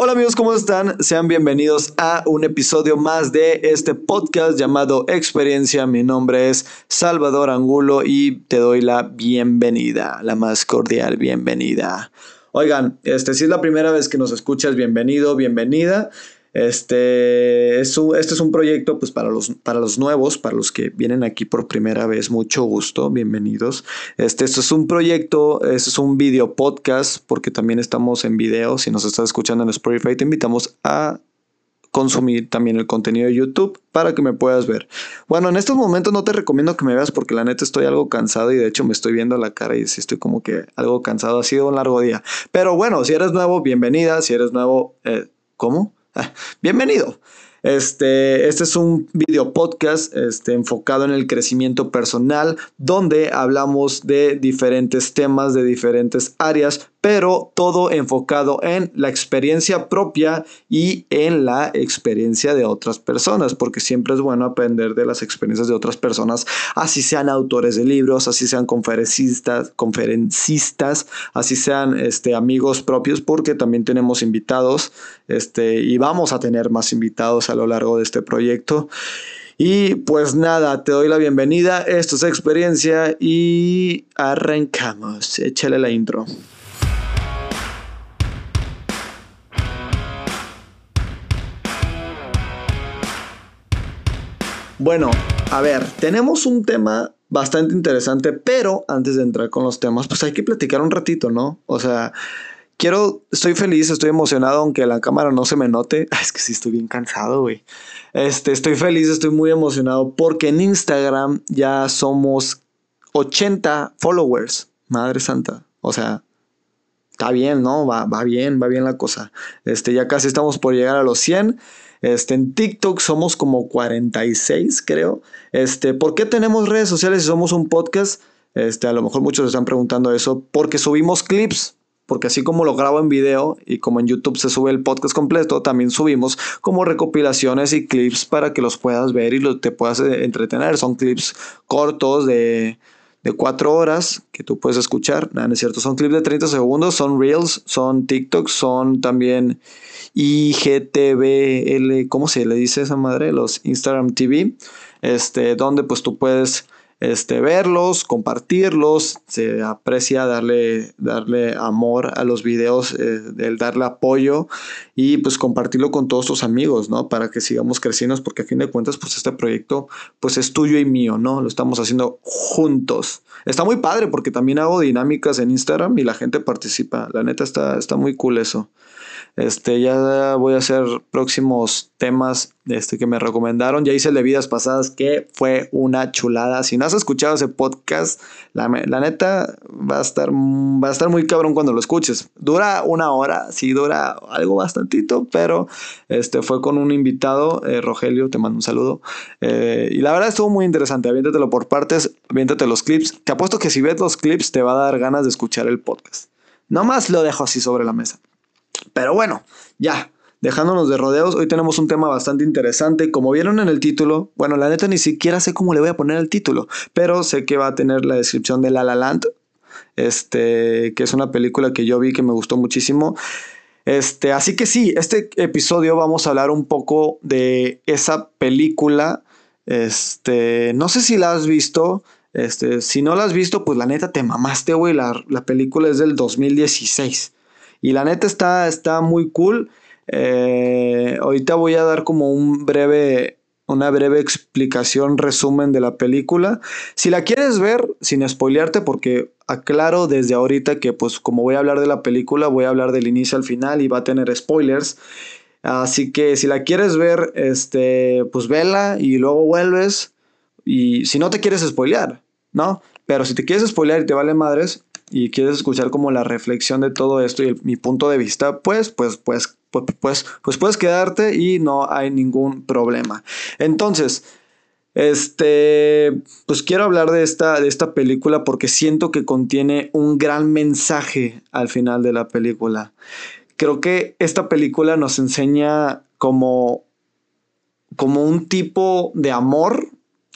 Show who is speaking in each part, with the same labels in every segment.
Speaker 1: Hola amigos, ¿cómo están? Sean bienvenidos a un episodio más de este podcast llamado Experiencia. Mi nombre es Salvador Angulo y te doy la bienvenida, la más cordial bienvenida. Oigan, este, si es la primera vez que nos escuchas, bienvenido, bienvenida. Este es, un, este es un proyecto pues, para, los, para los nuevos, para los que vienen aquí por primera vez. Mucho gusto, bienvenidos. Este, esto es un proyecto, este es un video podcast, porque también estamos en video. Si nos estás escuchando en Spotify, te invitamos a consumir también el contenido de YouTube para que me puedas ver. Bueno, en estos momentos no te recomiendo que me veas porque la neta estoy algo cansado y de hecho me estoy viendo la cara y estoy como que algo cansado. Ha sido un largo día. Pero bueno, si eres nuevo, bienvenida. Si eres nuevo, eh, ¿cómo? Bienvenido. Este, este es un video podcast este, enfocado en el crecimiento personal, donde hablamos de diferentes temas, de diferentes áreas, pero todo enfocado en la experiencia propia y en la experiencia de otras personas, porque siempre es bueno aprender de las experiencias de otras personas, así sean autores de libros, así sean conferencistas, conferencistas así sean este, amigos propios, porque también tenemos invitados este, y vamos a tener más invitados a lo largo de este proyecto. Y pues nada, te doy la bienvenida, esto es experiencia y arrancamos, échale la intro. Bueno, a ver, tenemos un tema bastante interesante, pero antes de entrar con los temas, pues hay que platicar un ratito, ¿no? O sea, quiero, estoy feliz, estoy emocionado, aunque la cámara no se me note. Es que sí estoy bien cansado, güey. Este, estoy feliz, estoy muy emocionado porque en Instagram ya somos 80 followers. Madre santa. O sea, está bien, ¿no? Va, va bien, va bien la cosa. Este, ya casi estamos por llegar a los 100. Este, en TikTok somos como 46, creo. Este, ¿por qué tenemos redes sociales si somos un podcast? Este, a lo mejor muchos están preguntando eso. Porque subimos clips. Porque así como lo grabo en video y como en YouTube se sube el podcast completo, también subimos como recopilaciones y clips para que los puedas ver y te puedas eh, entretener. Son clips cortos de, de 4 horas que tú puedes escuchar. No, es cierto, son clips de 30 segundos, son reels, son TikToks, son también IGTV, ¿cómo se le dice esa madre? Los Instagram TV, este, donde pues tú puedes este, verlos, compartirlos, se aprecia darle, darle amor a los videos, eh, el darle apoyo y pues compartirlo con todos tus amigos, ¿no? Para que sigamos creciendo, porque a fin de cuentas pues este proyecto pues es tuyo y mío, ¿no? Lo estamos haciendo juntos. Está muy padre porque también hago dinámicas en Instagram y la gente participa. La neta está, está muy cool eso. Este, ya voy a hacer próximos temas este, que me recomendaron. Ya hice el de vidas pasadas, que fue una chulada. Si no has escuchado ese podcast, la, neta va a, estar, va a estar muy cabrón cuando lo escuches. Dura una hora, sí, dura algo bastantito, pero este, fue con un invitado, eh, Rogelio, te mando un saludo. Eh, y la verdad estuvo muy interesante. Aviéntatelo por partes, aviéntate los clips. Te apuesto que si ves los clips, te va a dar ganas de escuchar el podcast. Nomás lo dejo así sobre la mesa. Pero bueno, ya, dejándonos de rodeos, hoy tenemos un tema bastante interesante. Como vieron en el título, bueno, la neta ni siquiera sé cómo le voy a poner el título, pero sé que va a tener la descripción de La La Land, este, que es una película que yo vi que me gustó muchísimo. Este, así que sí, este episodio vamos a hablar un poco de esa película. Este, no sé si la has visto. Este, si no la has visto, pues la neta te mamaste, güey. La, la película es del 2016. Y la neta está, está muy cool. Eh, ahorita voy a dar como un breve, una breve explicación, resumen de la película. Si la quieres ver, sin spoilearte, porque aclaro desde ahorita que pues como voy a hablar de la película, voy a hablar del inicio al final y va a tener spoilers. Así que si la quieres ver, este, pues vela y luego vuelves. Y si no te quieres spoilear, ¿no? Pero si te quieres spoilear y te vale madres, y quieres escuchar como la reflexión de todo esto y mi punto de vista, pues, pues, pues, pues, pues, pues puedes quedarte y no hay ningún problema. Entonces, este, pues quiero hablar de esta, de esta película porque siento que contiene un gran mensaje al final de la película. Creo que esta película nos enseña como, como un tipo de amor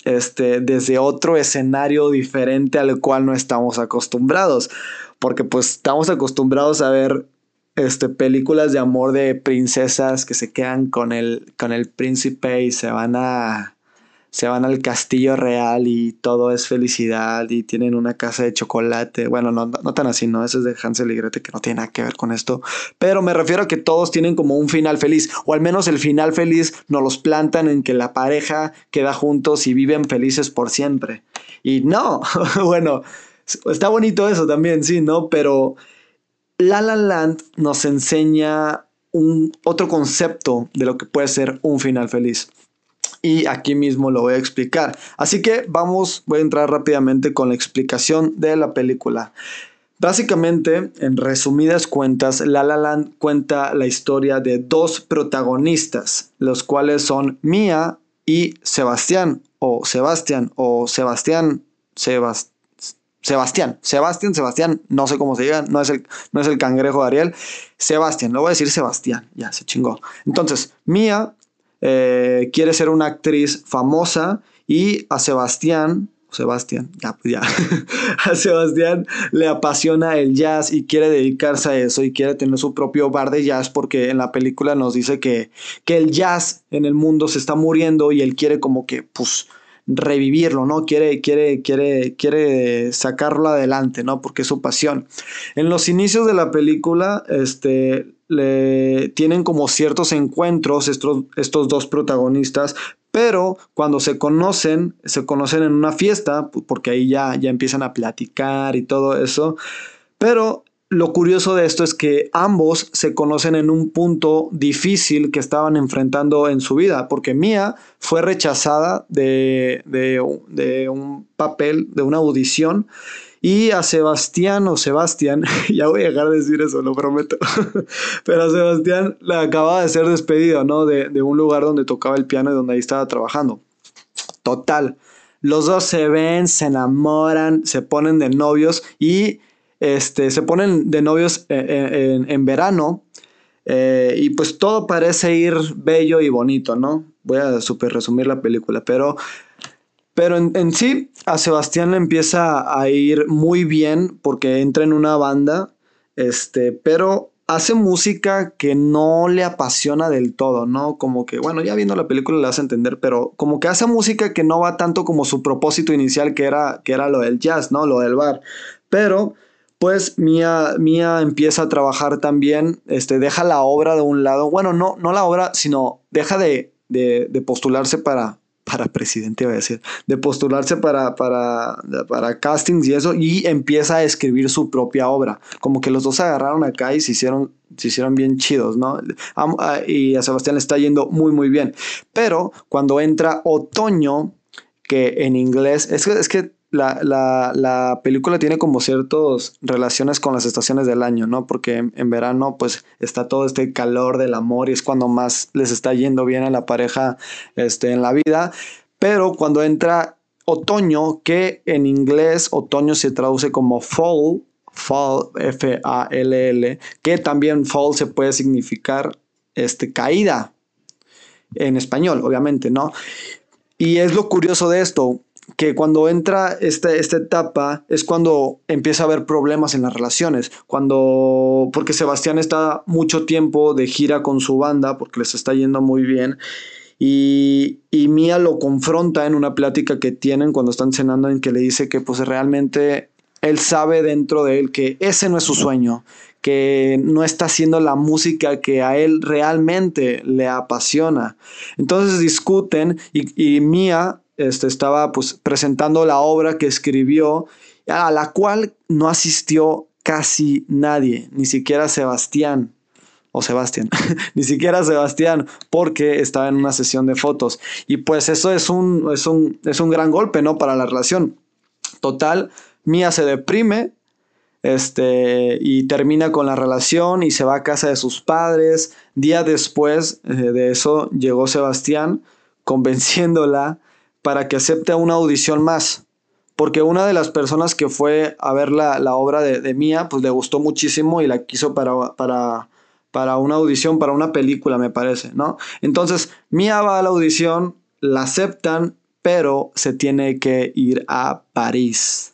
Speaker 1: este, desde otro escenario diferente al cual no estamos acostumbrados. Porque pues estamos acostumbrados a ver este, películas de amor de princesas que se quedan con el, con el príncipe y se van a se van al castillo real y todo es felicidad y tienen una casa de chocolate. Bueno, no, no tan así, ¿no? Eso es de Hansel y Gretel que no tiene nada que ver con esto. Pero me refiero a que todos tienen como un final feliz. O al menos el final feliz nos los plantan en que la pareja queda juntos y viven felices por siempre. Y no, bueno, está bonito eso también, sí, ¿no? Pero La La Land nos enseña un otro concepto de lo que puede ser un final feliz y aquí mismo lo voy a explicar. Así que vamos, voy a entrar rápidamente con la explicación de la película. Básicamente, en resumidas cuentas, La La Land cuenta la historia de dos protagonistas, los cuales son Mia y Sebastián, o Sebastián, o Sebastián, Sebastián. Sebastián, Sebastián, Sebastián, no sé cómo se diga, no es el, no es el cangrejo de Ariel. Sebastián, lo voy a decir Sebastián, ya se chingó. Entonces, Mia eh, quiere ser una actriz famosa y a Sebastián, Sebastián, ya, pues ya, a Sebastián le apasiona el jazz y quiere dedicarse a eso y quiere tener su propio bar de jazz porque en la película nos dice que, que el jazz en el mundo se está muriendo y él quiere como que, pues, revivirlo, ¿no? Quiere, quiere, quiere, quiere sacarlo adelante, ¿no? Porque es su pasión. En los inicios de la película, este, tienen como ciertos encuentros estos, estos dos protagonistas, pero cuando se conocen, se conocen en una fiesta, porque ahí ya, ya empiezan a platicar y todo eso, pero lo curioso de esto es que ambos se conocen en un punto difícil que estaban enfrentando en su vida, porque Mia fue rechazada de, de un papel, de una audición, y a Sebastián o Sebastián, ya voy a dejar de decir eso, lo prometo, pero a Sebastián le acaba de ser despedido, ¿no? De, de un lugar donde tocaba el piano y donde ahí estaba trabajando. Total, los dos se ven, se enamoran, se ponen de novios y este, se ponen de novios en, en, en verano. Eh, y pues todo parece ir bello y bonito, ¿no? Voy a super resumir la película, pero pero en, sí, a Sebastián le empieza a ir muy bien porque entra en una banda, este, pero hace música que no le apasiona del todo, ¿no? Como que, bueno, ya viendo la película le vas a entender, pero como que hace música que no va tanto como su propósito inicial, que era, que era lo del jazz, ¿no? Lo del bar. Pero, pues, Mía, Mía empieza a trabajar también, este, deja la obra de un lado, bueno, no, no la obra, sino deja de, de postularse para, para presidente, voy a decir, de postularse para, para, para castings y eso, y empieza a escribir su propia obra. Como que los dos se agarraron acá y se hicieron, se hicieron bien chidos, ¿no? Y a Sebastián le está yendo muy, muy bien. Pero cuando entra otoño, que en inglés, es es que la, la, la, película tiene como ciertas relaciones con las estaciones del año, ¿no? Porque en, verano pues está todo este calor del amor y es cuando más les está yendo bien a la pareja este, en la vida. Pero cuando entra otoño, que en inglés otoño se traduce como fall, fall, F-A-L-L, que también fall se puede significar este, caída en español, obviamente, ¿no? Y es lo curioso de esto, que cuando entra esta, esta etapa es cuando empieza a haber problemas en las relaciones, cuando, porque Sebastián está mucho tiempo de gira con su banda, porque les está yendo muy bien, y, y Mía lo confronta en una plática que tienen cuando están cenando, en que le dice que pues realmente él sabe dentro de él que ese no es su sueño, que no está haciendo la música que a él realmente le apasiona. Entonces discuten y, y Mía este, estaba pues, presentando la obra que escribió, a la cual no asistió casi nadie, ni siquiera Sebastián o Sebastián, ni siquiera Sebastián, porque estaba en una sesión de fotos. Y pues eso es un, es un, es un gran golpe, ¿no? Para la relación. Total, Mía se deprime este, y termina con la relación y se va a casa de sus padres. Día después eh, de eso llegó Sebastián convenciéndola para que acepte una audición más. Porque una de las personas que fue a ver la, obra de, de, Mía, pues le gustó muchísimo y la quiso para, para, para una audición, para una película, me parece, ¿no? Entonces, Mía va a la audición, la aceptan, pero se tiene que ir a París.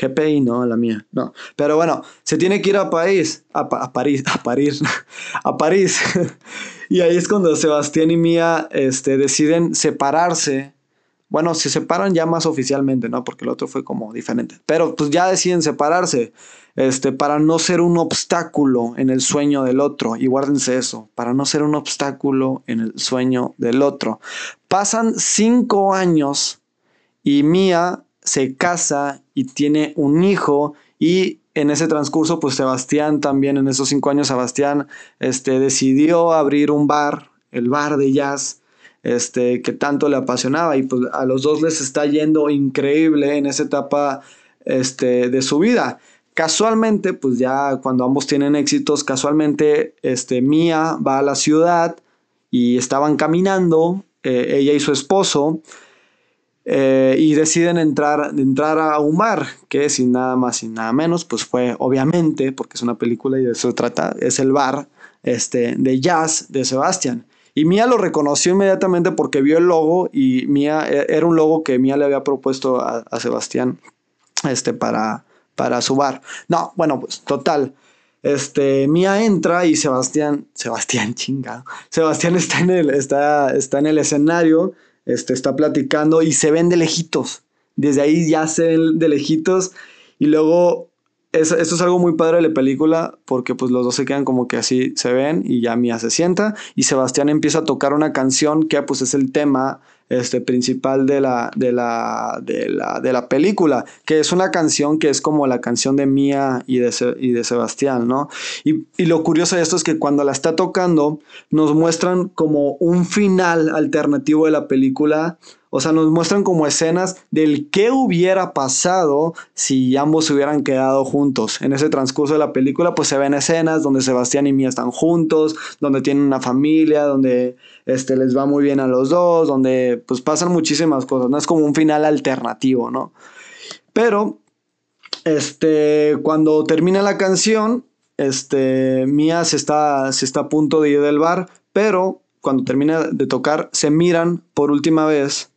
Speaker 1: GPI, no, la mía, no. Pero bueno, se tiene que ir a París, a, a París, a París, a París. y ahí es cuando Sebastián y Mía este, deciden separarse. Bueno, se separan ya más oficialmente, ¿no? Porque el otro fue como diferente. Pero pues ya deciden separarse, este, para no ser un obstáculo en el sueño del otro. Y guárdense eso, para no ser un obstáculo en el sueño del otro. Pasan cinco años y Mía se casa y tiene un hijo y en ese transcurso, pues Sebastián también, en esos cinco años, Sebastián este, decidió abrir un bar, el bar de jazz, este, que tanto le apasionaba y pues a los dos les está yendo increíble en esa etapa este, de su vida. Casualmente, pues ya cuando ambos tienen éxitos, casualmente, este, Mía va a la ciudad y estaban caminando, eh, ella y su esposo, eh, y deciden entrar, entrar a un bar, que sin nada más y nada menos, pues fue obviamente, porque es una película y de eso trata, es el bar este, de jazz de Sebastián. Y Mia lo reconoció inmediatamente porque vio el logo y Mia e, era un logo que Mia le había propuesto a, Sebastián este, para, para su bar. No, bueno, pues total. Este, Mia entra y Sebastián, Sebastián chingado, Sebastián está en el, está, está en el escenario este, está platicando y se ven de lejitos. Desde ahí ya se ven de lejitos y luego eso, esto es algo muy padre de la película porque pues los dos se quedan como que así se ven y ya Mia se sienta y Sebastián empieza a tocar una canción que pues es el tema este, principal de la, de, la, de, la, de la película, que es una canción que es como la canción de Mía y de, y de Sebastián, ¿no? Y, y lo curioso de esto es que cuando la está tocando, nos muestran como un final alternativo de la película o sea, nos muestran como escenas del qué hubiera pasado si ambos se hubieran quedado juntos. En ese transcurso de la película, pues se ven escenas donde Sebastián y Mía están juntos, donde tienen una familia, donde este, les va muy bien a los dos, donde pues pasan muchísimas cosas. No es como un final alternativo, ¿no? Pero, este, cuando termina la canción, este, Mía se está, se está a punto de ir del bar, pero cuando termina de tocar, se miran por última vez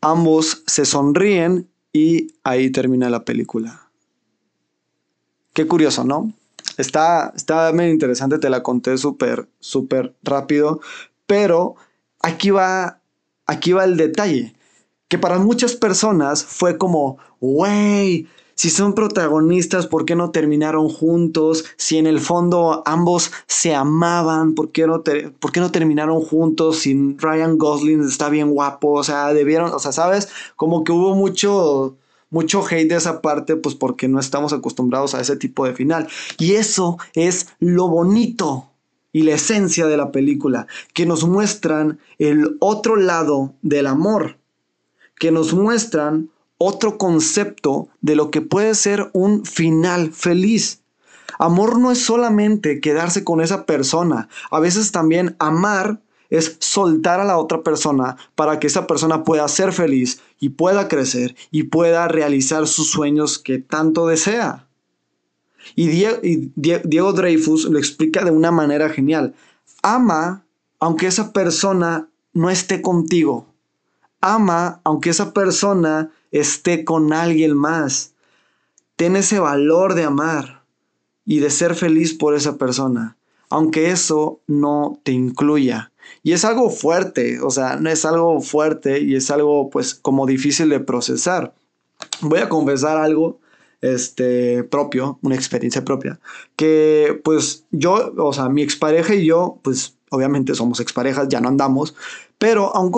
Speaker 1: Ambos se sonríen y ahí termina la película. Qué curioso, ¿no? Está, está muy interesante, te la conté súper, súper rápido, pero aquí va, aquí va el detalle, que para muchas personas fue como, wey, si son protagonistas, ¿por qué no terminaron juntos? Si en el fondo ambos se amaban, ¿por qué no, ¿por qué no terminaron juntos? Si Ryan Gosling está bien guapo, o sea, debieron, o sea, ¿sabes? Como que hubo mucho, mucho hate de esa parte, pues porque no estamos acostumbrados a ese tipo de final. Y eso es lo bonito y la esencia de la película, que nos muestran el otro lado del amor, que nos muestran otro concepto de lo que puede ser un final feliz. Amor no es solamente quedarse con esa persona, a veces también amar es soltar a la otra persona para que esa persona pueda ser feliz y pueda crecer y pueda realizar sus sueños que tanto desea. Y Diego, Dreyfus lo explica de una manera genial. Ama aunque esa persona no esté contigo. Ama aunque esa persona esté con alguien más. Ten ese valor de amar y de ser feliz por esa persona, aunque eso no te incluya. Y es algo fuerte, o sea, es algo fuerte y es algo pues como difícil de procesar. Voy a confesar algo este propio, una experiencia propia, que pues yo, o sea, mi expareja y yo, pues obviamente somos exparejas, ya no andamos, pero aún,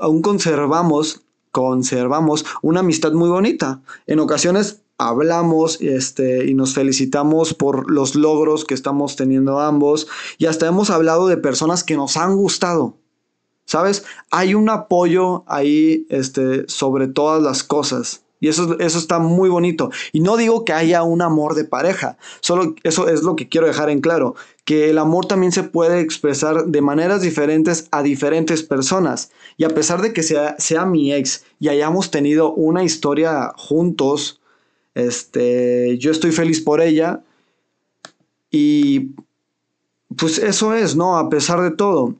Speaker 1: aún conservamos conservamos una amistad muy bonita. En ocasiones hablamos este, y nos felicitamos por los logros que estamos teniendo ambos y hasta hemos hablado de personas que nos han gustado. ¿Sabes? Hay un apoyo ahí este, sobre todas las cosas. Y eso, eso está muy bonito. Y no digo que haya un amor de pareja, solo eso es lo que quiero dejar en claro, que el amor también se puede expresar de maneras diferentes a diferentes personas. Y a pesar de que sea, sea mi ex y hayamos tenido una historia juntos, este, yo estoy feliz por ella. Y pues eso es, ¿no? A pesar de todo.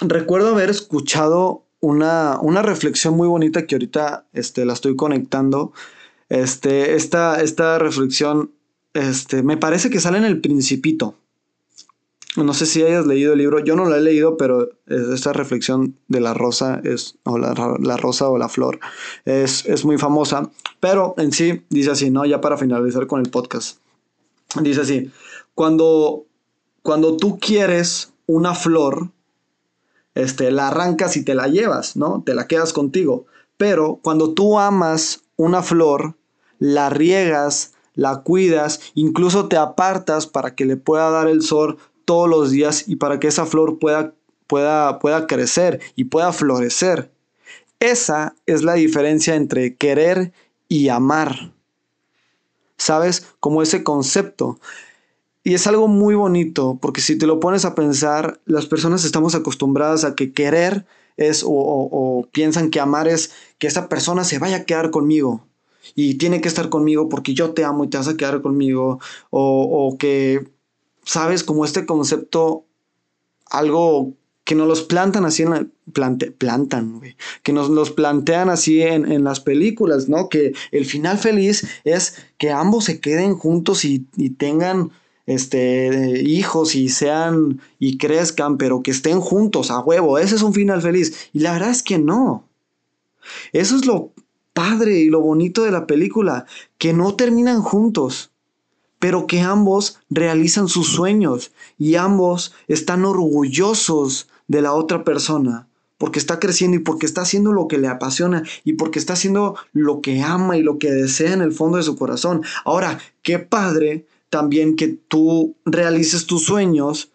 Speaker 1: Recuerdo haber escuchado una, reflexión muy bonita que ahorita este, la estoy conectando. Este, esta, esta reflexión, este, me parece que sale en el Principito. No sé si hayas leído el libro, yo no lo he leído, pero esta reflexión de la rosa es, o la, rosa o la flor, es, es, muy famosa, pero en sí dice así, ¿no? Ya para finalizar con el podcast. Dice así, cuando, cuando tú quieres una flor, este, la arrancas y te la llevas, ¿no? Te la quedas contigo. Pero cuando tú amas una flor, la riegas, la cuidas, incluso te apartas para que le pueda dar el sol todos los días y para que esa flor pueda, pueda, pueda crecer y pueda florecer. Esa es la diferencia entre querer y amar. ¿Sabes? Como ese concepto. Y es algo muy bonito, porque si te lo pones a pensar, las personas estamos acostumbradas a que querer es o, piensan que amar es que esa persona se vaya a quedar conmigo y tiene que estar conmigo porque yo te amo y te vas a quedar conmigo o, que, sabes, como este concepto, algo que nos los plantan así en la, plante, plantan, que nos los plantean así en, en, las películas, ¿no? Que el final feliz es que ambos se queden juntos y, y tengan este, hijos y sean y crezcan, pero que estén juntos a huevo. Ese es un final feliz. Y la verdad es que no. Eso es lo padre y lo bonito de la película, que no terminan juntos, pero que ambos realizan sus sueños y ambos están orgullosos de la otra persona porque está creciendo y porque está haciendo lo que le apasiona y porque está haciendo lo que ama y lo que desea en el fondo de su corazón. Ahora, qué padre también que tú realices tus sueños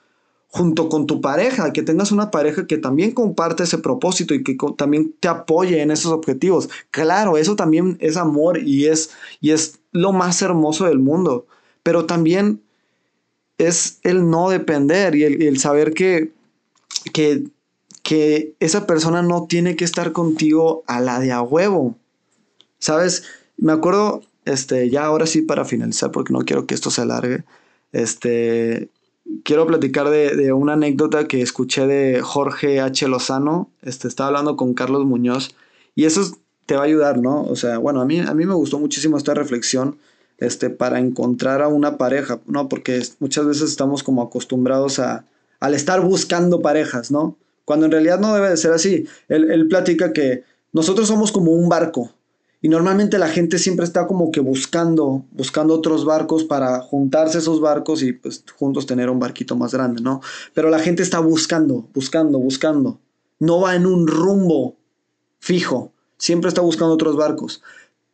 Speaker 1: junto con tu pareja, que tengas una pareja que también comparte ese propósito y que también te apoye en esos objetivos. Claro, eso también es amor y es, y es lo más hermoso del mundo, pero también es el no depender y el, saber que, que, esa persona no tiene que estar contigo a la de a huevo. ¿Sabes? Me acuerdo este, ya ahora sí para finalizar, porque no quiero que esto se alargue, este, quiero platicar de, una anécdota que escuché de Jorge H. Lozano, este, estaba hablando con Carlos Muñoz, y eso te va a ayudar, ¿no? O sea, bueno, a mí, a mí me gustó muchísimo esta reflexión, este, para encontrar a una pareja, ¿no? Porque muchas veces estamos como acostumbrados a, al estar buscando parejas, ¿no? Cuando en realidad no debe de ser así. Él, él platica que nosotros somos como un barco, y normalmente la gente siempre está como que buscando, buscando otros barcos para juntarse esos barcos y pues juntos tener un barquito más grande, ¿no? Pero la gente está buscando, buscando, buscando. No va en un rumbo fijo, siempre está buscando otros barcos.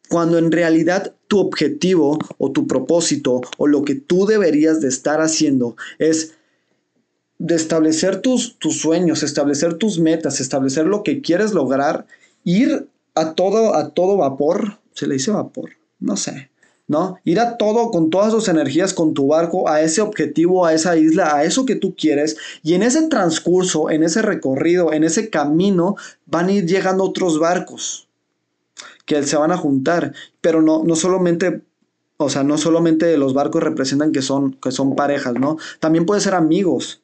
Speaker 1: Cuando en realidad tu objetivo o tu propósito o lo que tú deberías de estar haciendo es de establecer tus, tus sueños, establecer tus metas, establecer lo que quieres lograr, ir a todo, a todo vapor, se le dice vapor, no sé, ¿no? Ir a todo con todas sus energías con tu barco a ese objetivo, a esa isla, a eso que tú quieres. Y en ese transcurso, en ese recorrido, en ese camino, van a ir llegando otros barcos que se van a juntar. Pero no, no solamente, o sea, no solamente los barcos representan que son, que son parejas, ¿no? También pueden ser amigos.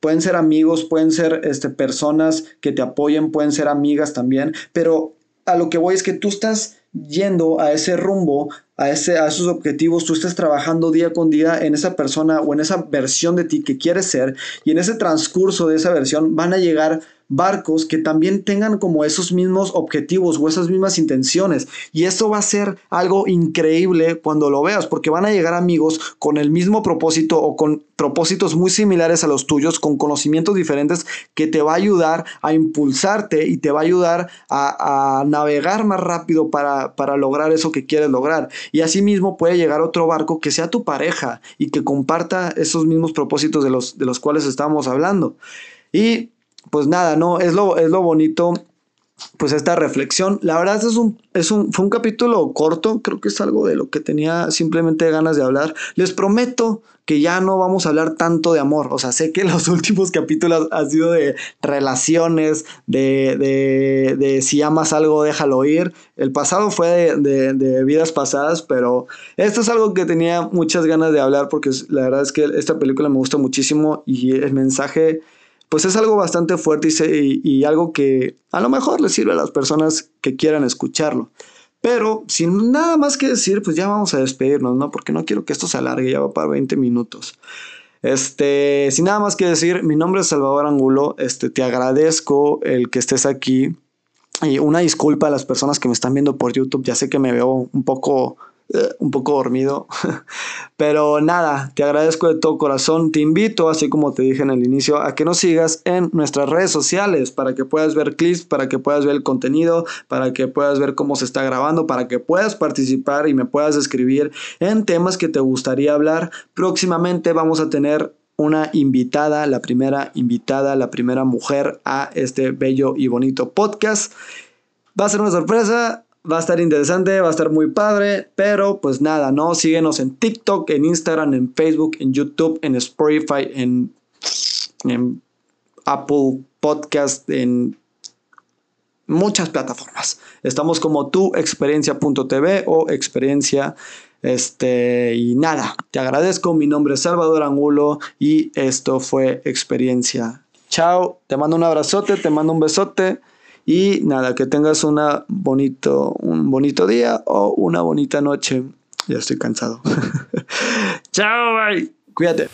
Speaker 1: Pueden ser amigos, pueden ser este, personas que te apoyen, pueden ser amigas también, pero a lo que voy es que tú estás yendo a ese rumbo, a, ese, a esos objetivos, tú estás trabajando día con día en esa persona o en esa versión de ti que quieres ser y en ese transcurso de esa versión van a llegar barcos que también tengan como esos mismos objetivos o esas mismas intenciones. Y esto va a ser algo increíble cuando lo veas, porque van a llegar amigos con el mismo propósito o con propósitos muy similares a los tuyos, con conocimientos diferentes, que te va a ayudar a impulsarte y te va a ayudar a, navegar más rápido para, para lograr eso que quieres lograr. Y asimismo puede llegar otro barco que sea tu pareja y que comparta esos mismos propósitos de los, de los cuales estamos hablando. Y pues nada, no, es lo, es lo bonito, pues esta reflexión. La verdad es un, es un, fue un capítulo corto, creo que es algo de lo que tenía simplemente ganas de hablar. Les prometo que ya no vamos a hablar tanto de amor. O sea, sé que los últimos capítulos han sido de relaciones, de, de, de si amas algo, déjalo ir. El pasado fue de, de, vidas pasadas, pero esto es algo que tenía muchas ganas de hablar porque la verdad es que esta película me gusta muchísimo y el mensaje pues es algo bastante fuerte y, algo que a lo mejor le sirve a las personas que quieran escucharlo. Pero sin nada más que decir, pues ya vamos a despedirnos, ¿no? Porque no quiero que esto se alargue, ya va para 20 minutos. Este, sin nada más que decir, mi nombre es Salvador Angulo, este, te agradezco el que estés aquí. Y una disculpa a las personas que me están viendo por YouTube, ya sé que me veo un poco eh, un poco dormido. Pero nada, te agradezco de todo corazón. Te invito, así como te dije en el inicio, a que nos sigas en nuestras redes sociales para que puedas ver clips, para que puedas ver el contenido, para que puedas ver cómo se está grabando, para que puedas participar y me puedas escribir en temas que te gustaría hablar. Próximamente vamos a tener una invitada, la primera invitada, la primera mujer a este bello y bonito podcast. Va a ser una sorpresa, Va a estar interesante, va a estar muy padre, pero pues nada, ¿no? Síguenos en TikTok, en Instagram, en Facebook, en YouTube, en Spotify, en, Apple Podcast, en muchas plataformas. Estamos como tu experiencia.tv o experiencia este y nada, te agradezco. Mi nombre es Salvador Angulo y esto fue experiencia. Chao, te mando un abrazote, te mando un besote. Y nada, que tengas una bonito, un bonito día o una bonita noche. Ya estoy cansado. Chao, bye. Cuídate.